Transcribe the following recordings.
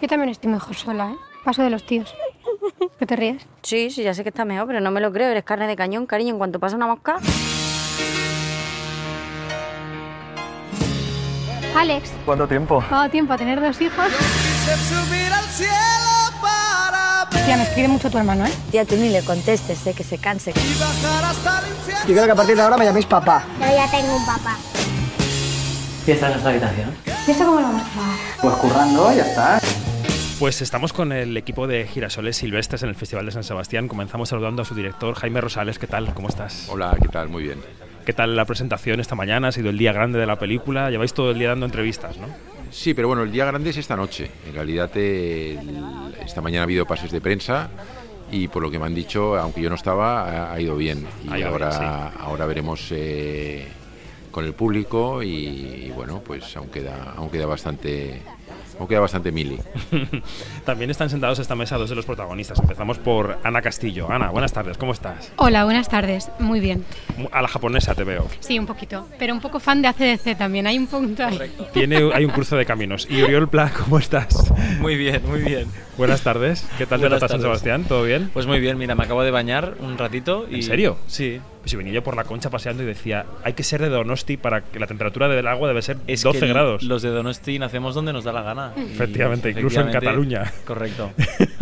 Yo también estoy mejor sola, ¿eh? Paso de los tíos. ¿Qué te ríes? Sí, sí, ya sé que está mejor, pero no me lo creo. Eres carne de cañón, cariño. En cuanto pasa una mosca... Alex, ¿Cuánto tiempo? ¿ha dado tiempo a tener dos hijos? Tía, me escribe mucho tu hermano, ¿eh? Tía, tú ni le contestes, ¿eh? que se canse. Yo quiero que a partir de ahora me llaméis papá. Yo ya tengo un papá. ¿Y esta es nuestra habitación? ¿Y esto cómo lo vamos a pagar? Pues currando, ya está. Pues estamos con el equipo de Girasoles Silvestres en el Festival de San Sebastián. Comenzamos saludando a su director, Jaime Rosales. ¿Qué tal? ¿Cómo estás? Hola, ¿qué tal? Muy bien. ¿Qué tal la presentación esta mañana? Ha sido el día grande de la película. Lleváis todo el día dando entrevistas, ¿no? Sí, pero bueno, el día grande es esta noche. En realidad, el- esta mañana ha habido pases de prensa y por lo que me han dicho, aunque yo no estaba, ha, ha ido bien. Y ahora, bien, ahora veremos eh, con el público y, y bueno, pues aún queda, aún queda bastante, aún queda bastante mili. También están sentados a esta mesa dos de los protagonistas. Empezamos por Ana Castillo. Ana, buenas tardes, ¿cómo estás? Hola, buenas tardes. Muy bien. A la japonesa te veo. Sí, un poquito. Pero un poco fan de ACDC también. Hay un punto ahí. Tiene, hay un cruce de caminos. Y Oriol Pla, ¿cómo estás? Muy bien, muy bien. Buenas tardes. ¿Qué tal te tratas San. Sebastián? ¿Todo bien? Pues muy bien, mira, me acabo de bañar un ratito y... ¿En serio? Sí. Pues si venía yo por la concha paseando y decía, hay que ser de Donosti para que la temperatura del agua debe ser Es 12 que grados. Los de Donosti nacemos donde nos da la gana. Y Efectivamente, incluso en Cataluña. Correcto.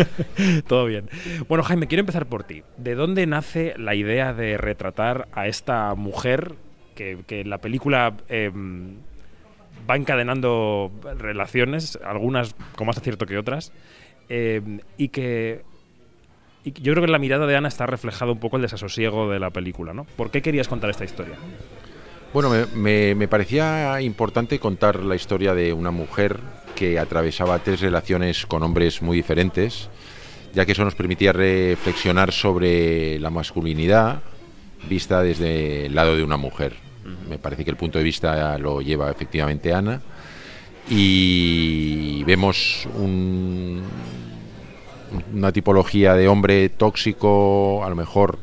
Todo bien. Bueno, Jaime, quiero empezar por ti. ¿De dónde nace la idea de retratar a esta mujer que, que en la película eh, va encadenando relaciones, algunas con más acierto que otras, eh, y que y yo creo que en la mirada de Ana está reflejado un poco el desasosiego de la película, ¿no? ¿Por qué querías contar esta historia? Bueno, me, me- me parecía importante contar la historia de una mujer que atravesaba tres relaciones con hombres muy diferentes, ya que eso nos permitía reflexionar sobre la masculinidad vista desde el lado de una mujer. Me parece que el punto de vista lo lleva efectivamente Ana y vemos un- una tipología de hombre tóxico, a lo mejor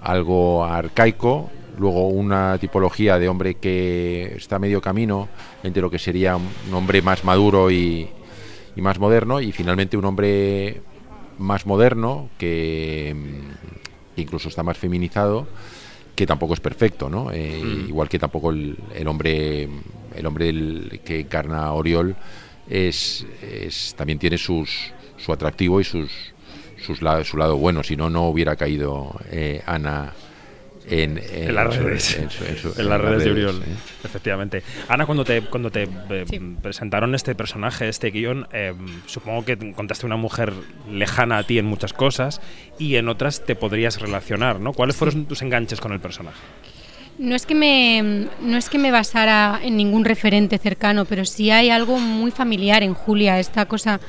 algo arcaico, luego una tipología de hombre que está a medio camino entre lo que sería un hombre más maduro y, y más moderno, y finalmente un hombre más moderno que, mm, que incluso está más feminizado, que tampoco es perfecto, ¿no? Eh, Igual que tampoco el, el hombre el hombre del- que encarna Oriol es, es- también tiene sus su atractivo y sus, sus la- su lado bueno, si no no hubiera caído eh, Ana en, En las redes. en su- en su- En las redes de Uriol. ¿eh? Efectivamente. Ana, cuando te, cuando te eh, Sí. presentaron este personaje, este guion, eh, supongo que contaste una mujer lejana a ti en muchas cosas y en otras te podrías relacionar, ¿no? ¿Cuáles fueron tus enganches con el personaje? No es que me no es que me basara en ningún referente cercano, pero sí hay algo muy familiar en Julia, esta cosa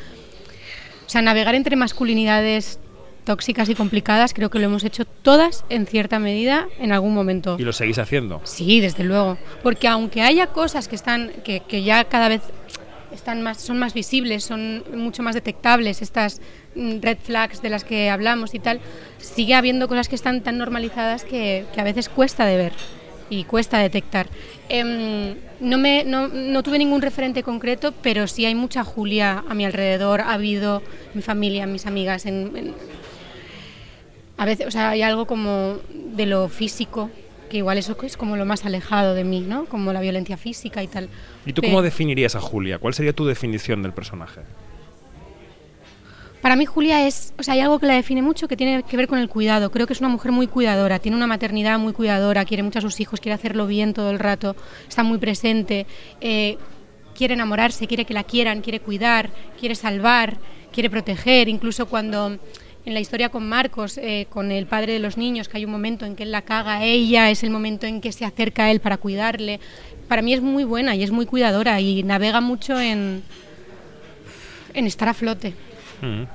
o sea, navegar entre masculinidades tóxicas y complicadas, creo que lo hemos hecho todas en cierta medida en algún momento. ¿Y lo seguís haciendo? Sí, desde luego. Porque aunque haya cosas que están, que, que ya cada vez están más, son más visibles, son mucho más detectables, estas mm, red flags de las que hablamos y tal, sigue habiendo cosas que están tan normalizadas que, que a veces cuesta de ver y cuesta detectar. Em, no, me, no, no tuve ningún referente concreto, pero sí hay mucha Julia a mi alrededor, ha habido mi familia, mis amigas, en- en, a veces, o sea, hay algo como de lo físico, que igual eso es como lo más alejado de mí, ¿no? Como la violencia física y tal. ¿Y tú cómo definirías a Julia? ¿Cuál sería tu definición del personaje? Para mí Julia es, o sea, hay algo que la define mucho que tiene que ver con el cuidado. Creo que es una mujer muy cuidadora, tiene una maternidad muy cuidadora, quiere mucho a sus hijos, quiere hacerlo bien todo el rato, está muy presente, eh, quiere enamorarse, quiere que la quieran, quiere cuidar, quiere salvar, quiere proteger, incluso cuando en la historia con Marcos, eh, con el padre de los niños, que hay un momento en que él la caga a ella, es el momento en que se acerca a él para cuidarle. Para mí es muy buena y es muy cuidadora y navega mucho en, en estar a flote. Ujú.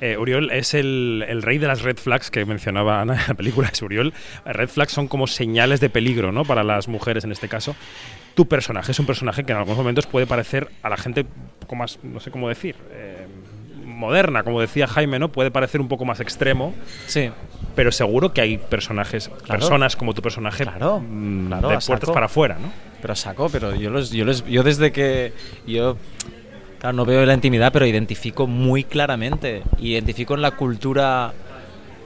Eh, Uriol es el, el rey de las red flags que mencionaba Ana en la película. Es Uriol. Red flags son como señales de peligro, ¿no? Para las mujeres en este caso. Tu personaje es un personaje que en algunos momentos puede parecer a la gente un poco más, no sé cómo decir, eh, moderna, como decía Jaime, ¿no? Puede parecer un poco más extremo, Sí. pero seguro que hay personajes, personas como tu personaje, Claro, claro, de puertas para afuera, ¿no? Pero saco, pero yo, los, yo, les, yo desde que yo Claro, no veo la intimidad, pero identifico muy claramente. Identifico en la cultura,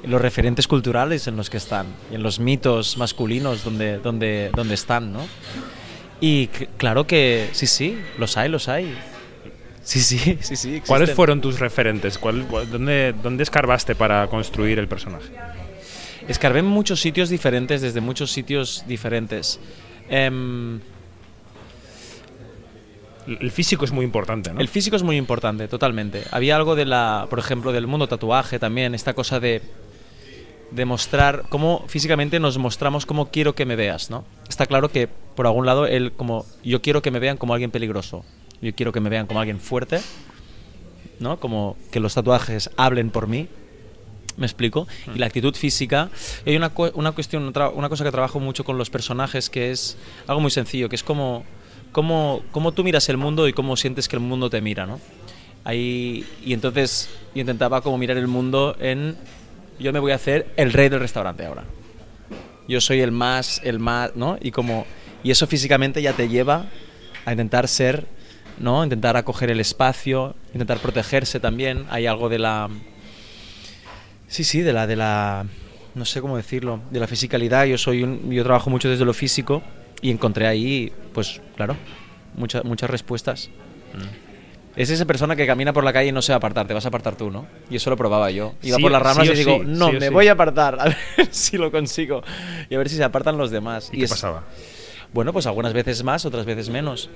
en los referentes culturales en los que están, y en los mitos masculinos donde, donde, donde están, ¿no? Y claro que sí, sí, los hay, los hay. Sí, sí, sí, sí. ¿Cuáles existen. fueron tus referentes? ¿Cuál- cuál- dónde, ¿Dónde escarbaste para construir el personaje? Escarbé en muchos sitios diferentes, desde muchos sitios diferentes. Em, El físico es muy importante, ¿no? El físico es muy importante, totalmente. Había algo de la, por ejemplo, del mundo tatuaje también, esta cosa de de mostrar cómo físicamente nos mostramos cómo quiero que me veas, ¿no? Está claro que por algún lado él como yo quiero que me vean como alguien peligroso, yo quiero que me vean como alguien fuerte, ¿no? Como que los tatuajes hablen por mí. ¿Me explico? Y la actitud física. Hay una, una cuestión, una cosa que trabajo mucho con los personajes que es algo muy sencillo, que es como cómo, cómo tú miras el mundo y cómo sientes que el mundo te mira, ¿no? Ahí, y entonces yo intentaba como mirar el mundo en yo me voy a hacer el rey del restaurante ahora. Yo soy el más, el más, ¿no? Y como y eso físicamente ya te lleva a intentar ser, ¿no? Intentar acoger el espacio, intentar protegerse también. Hay algo de la Sí, sí, de la de la no sé cómo decirlo, de la fisicalidad. Yo soy un, yo trabajo mucho desde lo físico y encontré ahí, pues claro, muchas muchas respuestas. Es esa persona que camina por la calle y no se va a apartar, te vas a apartar tú, ¿no? Y eso lo probaba yo. Iba Sí- por las ramas sí y digo, sí, no, me voy a apartar, a ver si lo consigo. Y a ver si se apartan los demás. ¿Y qué es- pasaba? Bueno, pues algunas veces más, otras veces menos.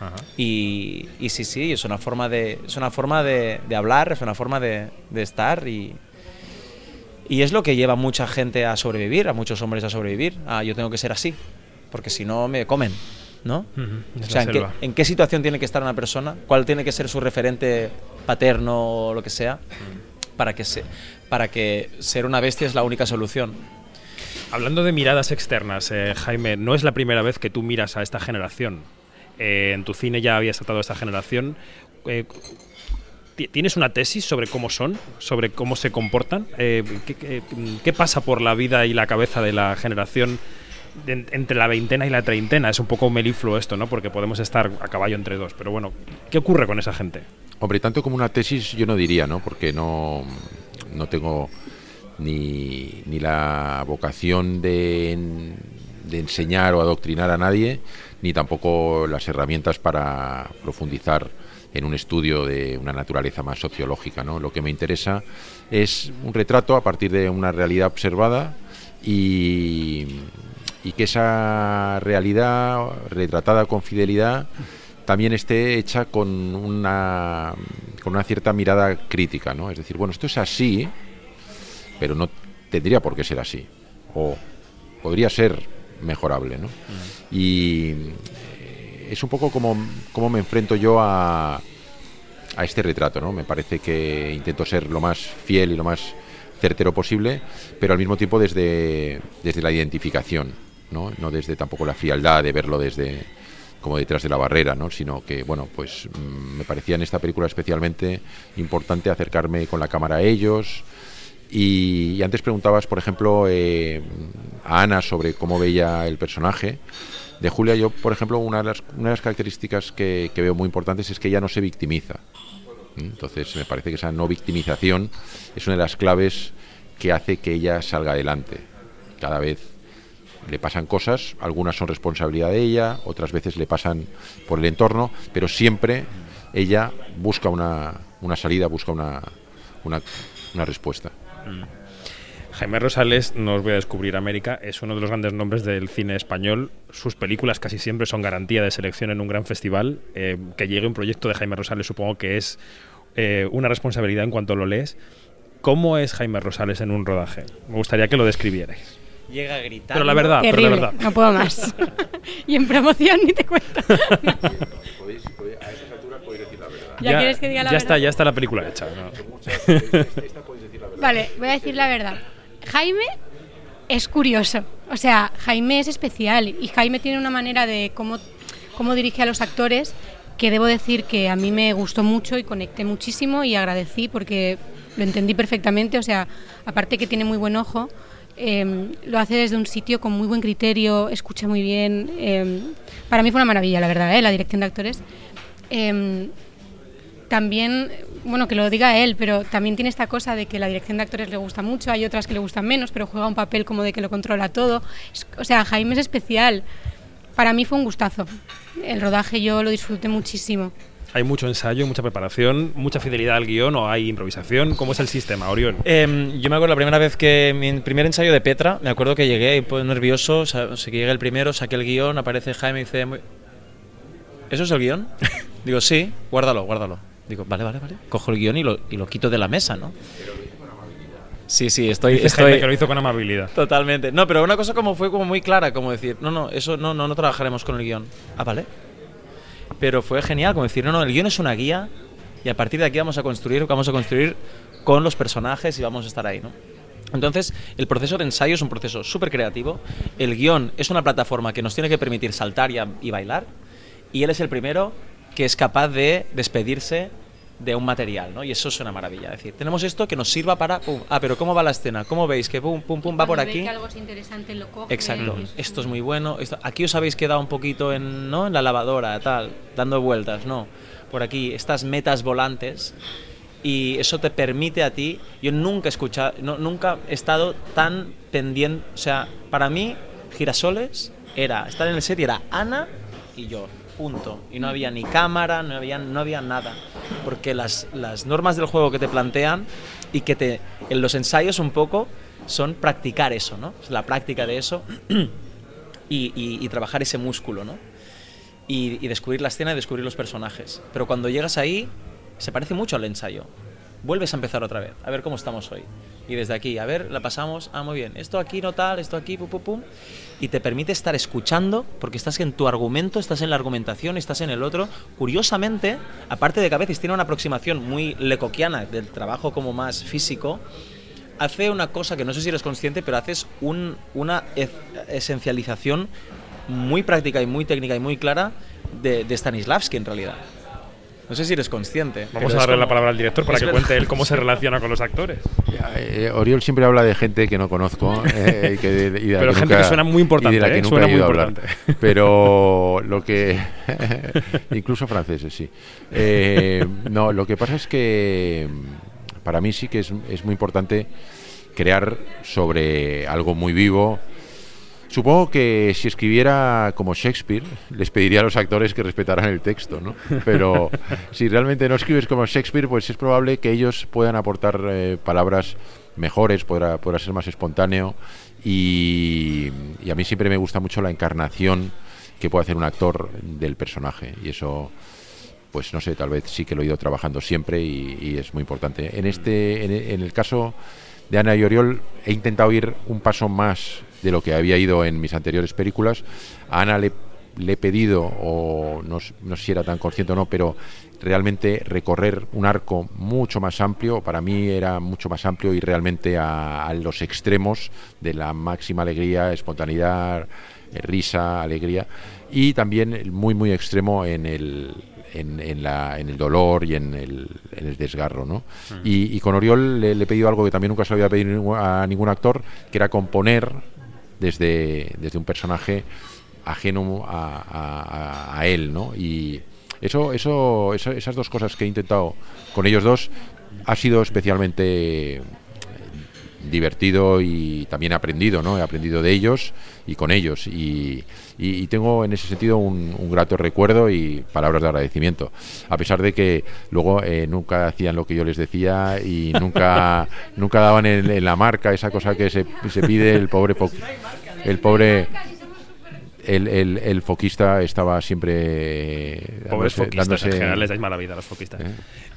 Ajá. Y, y sí, sí, es una forma de, es una forma de, de hablar, es una forma de, de estar y, y es lo que lleva a mucha gente a sobrevivir, a muchos hombres a sobrevivir. Ah, yo tengo que ser así, porque si no me comen, ¿no? O sea, ¿en qué, selva. en qué situación tiene que estar una persona? ¿Cuál tiene que ser su referente paterno o lo que sea? Para que, se, para que ser una bestia es la única solución. Hablando de miradas externas, eh, Jaime, no es la primera vez que tú miras a esta generación. Eh, en tu cine ya habías tratado a esta generación. Eh, ti- ¿Tienes una tesis sobre cómo son, sobre cómo se comportan? ¿qué, qué- qué pasa por la vida y la cabeza de la generación entre la veintena y la treintena? Es un poco melifluo esto, ¿no? Porque podemos estar a caballo entre dos. Pero bueno, ¿qué ocurre con esa gente? Hombre, tanto como una tesis yo no diría, ¿no? Porque no, no tengo ni, ni la vocación de, de enseñar o adoctrinar a nadie, ni tampoco las herramientas para profundizar en un estudio de una naturaleza más sociológica, ¿no? Lo que me interesa es un retrato a partir de una realidad observada y, y que esa realidad retratada con fidelidad también esté hecha con una, con una cierta mirada crítica, ¿no? Es decir, bueno, esto es así, pero no tendría por qué ser así. O podría ser mejorable, ¿no? Y eh, es un poco como, como me enfrento yo a, a este retrato, ¿no? Me parece que intento ser lo más fiel y lo más certero posible, pero al mismo tiempo desde, desde la identificación, ¿no? No desde tampoco la frialdad de verlo desde como detrás de la barrera, ¿no? Sino que, bueno, pues mm, me parecía en esta película especialmente importante acercarme con la cámara a ellos, y, y antes preguntabas, por ejemplo, eh, a Ana sobre cómo veía el personaje. De Julia, yo, por ejemplo, una de las, una de las características que, que veo muy importantes es que ella no se victimiza. ¿Mm? Entonces, me parece que esa no victimización es una de las claves que hace que ella salga adelante. Cada vez le pasan cosas, algunas son responsabilidad de ella, otras veces le pasan por el entorno, pero siempre ella busca una, una salida, busca una, una, una respuesta. Jaime Rosales, no os voy a descubrir América, es uno de los grandes nombres del cine español. Sus películas casi siempre son garantía de selección en un gran festival. Eh, que llegue un proyecto de Jaime Rosales supongo que es eh, una responsabilidad en cuanto lo lees. ¿Cómo es Jaime Rosales en un rodaje? Me gustaría que lo describierais. Llega a gritar. Pero la verdad, pero Terrible, la verdad. no puedo más. y en promoción ni te cuento. a esas alturas podéis decir la verdad. ¿Ya quieres que diga la ya verdad? está, ya está la película hecha. ¿no? Vale, voy a decir la verdad. Jaime es curioso. O sea, Jaime es especial y Jaime tiene una manera de cómo, cómo dirige a los actores que debo decir que a mí me gustó mucho y conecté muchísimo y agradecí porque lo entendí perfectamente. O sea, aparte que tiene muy buen ojo, eh, lo hace desde un sitio con muy buen criterio, escucha muy bien. eh, para mí fue una maravilla, la verdad, ¿eh? la dirección de actores. Eh, también, bueno, que lo diga él, pero también tiene esta cosa de que la dirección de actores le gusta mucho, hay otras que le gustan menos, pero juega un papel como de que lo controla todo. Es- o sea, Jaime es especial. Para mí fue un gustazo. El rodaje yo lo disfruté muchísimo. Hay mucho ensayo, mucha preparación, mucha fidelidad al guion o hay improvisación. ¿Cómo es el sistema, Orión? Em, yo me acuerdo la primera vez que mi primer ensayo de Petra, me acuerdo que llegué pues, nervioso, o sea, que llegué el primero, saqué el guion, aparece Jaime y dice, "Muy- ¿eso es el guion? Digo, sí, guárdalo, guárdalo. Digo, vale, vale, vale. Cojo el guion y lo, y lo quito de la mesa, ¿no? Sí, sí, estoy... Estoy que lo hizo con amabilidad. Totalmente. No, pero una cosa como fue como muy clara, como decir, no, no, eso no, no, no trabajaremos con el guion. Ah, vale. Pero fue genial, como decir, no, no, el guion es una guía y a partir de aquí vamos a construir, vamos a construir con los personajes y vamos a estar ahí, ¿no? Entonces, el proceso de ensayo es un proceso súper creativo. El guion es una plataforma que nos tiene que permitir saltar y, y bailar. Y él es el primero que es capaz de despedirse de un material, ¿no? Y eso es una maravilla. Es decir, tenemos esto que nos sirva para... pum, ah, pero ¿cómo va la escena? ¿Cómo veis? Que pum, pum, pum, va por Cuando aquí. que algo es interesante, lo coge Exacto. es- Esto es muy bueno. Esto- aquí os habéis quedado un poquito en, ¿no? en la lavadora, tal, dando vueltas, ¿no? Por aquí, estas metas volantes. Y eso te permite a ti. Yo nunca he escuchado, no, nunca he estado tan pendiente. O sea, para mí, Girasoles era estar en el set y era Ana y yo. Punto. Y no había ni cámara, no había, no había nada. Porque las, las normas del juego que te plantean y que te, en los ensayos un poco son practicar eso, ¿no? La práctica de eso y trabajar ese músculo, ¿no? Y, y descubrir la escena y descubrir los personajes. Pero cuando llegas ahí, se parece mucho al ensayo. Vuelves a empezar otra vez, a ver cómo estamos hoy. Y desde aquí, a ver, la pasamos, ah, muy bien, esto aquí no tal, esto aquí, pum, pum, pum. Y te permite estar escuchando, porque estás en tu argumento, estás en la argumentación, estás en el otro. Curiosamente, aparte de que a veces tiene una aproximación muy lecoquiana del trabajo como más físico, hace una cosa que no sé si eres consciente, pero haces un- una es- esencialización muy práctica y muy técnica y muy clara de Stanislavski en realidad. No sé si eres consciente. Vamos a darle la palabra al director para es que verdad. cuente él cómo se relaciona con los actores. Eh, Oriol siempre habla de gente que no conozco eh, y que de- y de la Pero que gente nunca- que suena muy importante, y de la que ¿eh? nunca Suena he muy oído hablar. importante. Pero lo que incluso franceses sí. Eh, no, lo que pasa es que mm, para mí sí que es, es muy importante crear sobre algo muy vivo. Supongo que si escribiera como Shakespeare, les pediría a los actores que respetaran el texto, ¿no? Pero si realmente no escribes como Shakespeare, pues es probable que ellos puedan aportar eh, palabras mejores, podrá, podrá ser más espontáneo y, y a mí siempre me gusta mucho la encarnación que puede hacer un actor del personaje y eso pues no sé, tal vez sí que lo he ido trabajando siempre y, y es muy importante. En este, en, en el caso de Ana y Oriol, he intentado ir un paso más de lo que había ido en mis anteriores películas. A Ana le, he pedido, o no, no sé si era tan consciente o no, pero realmente recorrer un arco mucho más amplio, para mí era mucho más amplio y realmente a, los extremos de la máxima alegría, espontaneidad, eh, risa, alegría, y también muy, muy extremo en el, en, en la, en el dolor y en el, en el desgarro. ¿no? y, y con Oriol le, le he pedido algo que también nunca se lo había pedido a ningún actor, que era componer desde, desde un personaje ajeno a, a- a- él. ¿no? Y eso, eso- esas dos cosas que he intentado con ellos dos ha sido especialmente divertido y también aprendido, ¿no? He aprendido de ellos y con ellos y, y- y tengo en ese sentido un, un grato recuerdo y palabras de agradecimiento, a pesar de que luego eh, nunca hacían lo que yo les decía y nunca nunca daban en, en la marca esa cosa que se, se pide el pobre fo- el pobre el, el- el foquista estaba siempre Pobres dándose- foquistas, dándose- en general les dais mala vida a los foquistas. ¿Eh?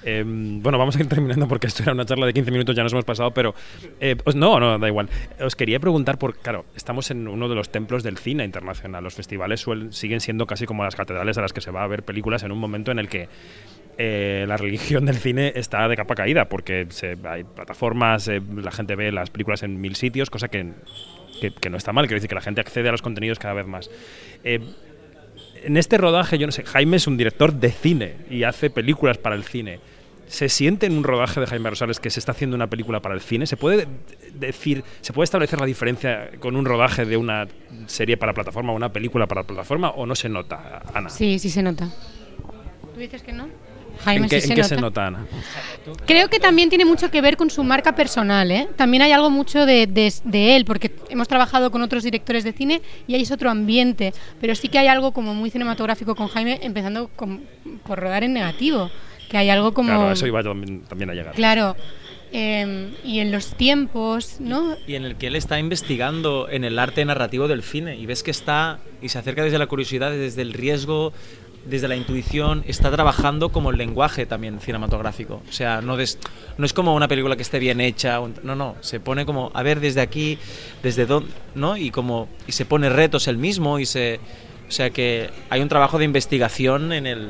Eh, bueno, vamos a ir terminando porque esto era una charla de 15 minutos, ya nos hemos pasado, pero... eh, os- no, no, da igual. Os quería preguntar por... Claro, estamos en uno de los templos del cine internacional. Los festivales suelen, siguen siendo casi como las catedrales a las que se va a ver películas en un momento en el que eh, la religión del cine está de capa caída, porque se- hay plataformas, eh, la gente ve las películas en mil sitios, cosa que, que, que no está mal, quiero decir que la gente accede a los contenidos cada vez más. Eh, en este rodaje, yo no sé, Jaime es un director de cine y hace películas para el cine. ¿Se siente en un rodaje de Jaime Rosales que se está haciendo una película para el cine? ¿Se puede decir, se puede establecer la diferencia con un rodaje de una serie para plataforma o una película para plataforma o no se nota, Ana? Sí, sí se nota. ¿Tú dices que no? Jaime ¿En qué, sí en qué se se nota. Ana? Creo que también tiene mucho que ver con su marca personal, ¿eh? También hay algo mucho de, de- de él, porque hemos trabajado con otros directores de cine y ahí es otro ambiente, pero sí que hay algo como muy cinematográfico con Jaime, empezando con- por rodar en negativo, que hay algo como... Claro, eso iba también, también a llegar. Claro, eh, y en los tiempos, ¿no? Y en el que él está investigando en el arte narrativo del cine y ves que está y se acerca desde la curiosidad, desde el riesgo, desde la intuición, está trabajando como el lenguaje también cinematográfico. O sea, no, des- no es como una película que esté bien hecha, no, no, se pone como a ver desde aquí, desde dónde, ¿no? Y como y se pone retos él mismo y se o sea que hay un trabajo de investigación en el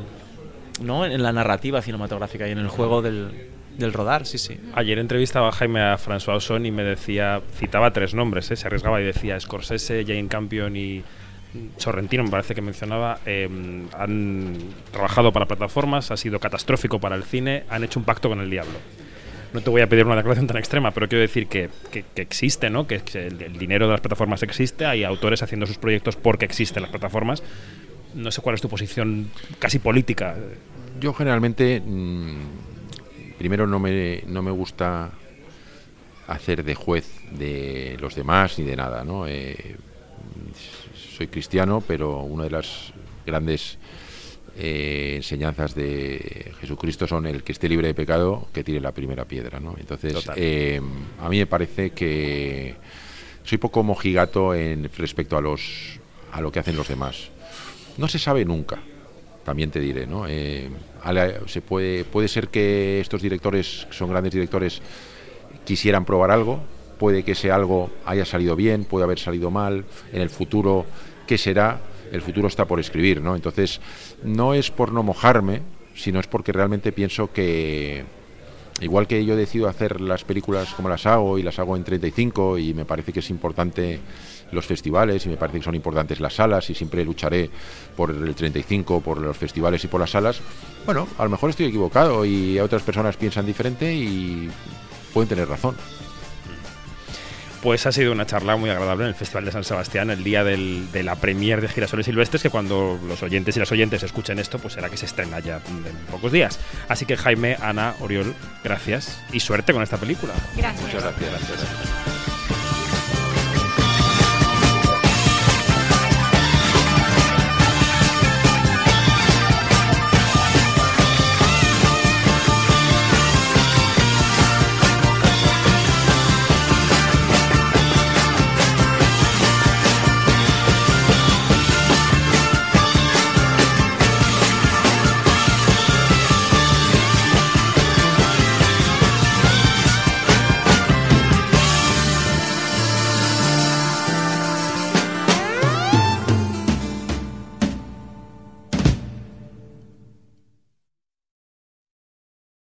¿no? en la narrativa cinematográfica y en el juego del, del rodar, sí, sí. Ayer entrevistaba a Jaime a François Ozon y me decía, citaba tres nombres, ¿eh? se arriesgaba y decía Scorsese, Jane Campion y Sorrentino, me parece que mencionaba, eh, han trabajado para plataformas, ha sido catastrófico para el cine, han hecho un pacto con el diablo. No te voy a pedir una declaración tan extrema, pero quiero decir que, que- que existe, ¿no? que, que el, el dinero de las plataformas existe, hay autores haciendo sus proyectos porque existen las plataformas. No sé cuál es tu posición casi política. Yo generalmente, mm, primero no me, no me gusta hacer de juez de los demás ni de nada, ¿no? Eh, soy cristiano, pero una de las grandes eh, enseñanzas de Jesucristo son el que esté libre de pecado, que tire la primera piedra, ¿no? Entonces, eh, a mí me parece que soy poco mojigato en respecto a los a lo que hacen los demás. No se sabe nunca, también te diré, ¿no? Eh, se puede, puede ser que estos directores, que son grandes directores, quisieran probar algo, puede que ese algo haya salido bien, puede haber salido mal, en el futuro, ¿qué será? El futuro está por escribir, ¿no? Entonces, no es por no mojarme, sino es porque realmente pienso que, igual que yo decido hacer las películas como las hago y las hago en 35 y me parece que es importante los festivales y me parece que son importantes las salas y siempre lucharé por el 35, por los festivales y por las salas, bueno, a lo mejor estoy equivocado y otras personas piensan diferente y pueden tener razón. Pues ha sido una charla muy agradable en el Festival de San Sebastián, el día del- de la premier de Girasoles Silvestres, que cuando los oyentes y las oyentes escuchen esto, pues será que se estrena ya en pocos días. Así que Jaime, Ana, Oriol, gracias y suerte con esta película. Gracias. Muchas gracias.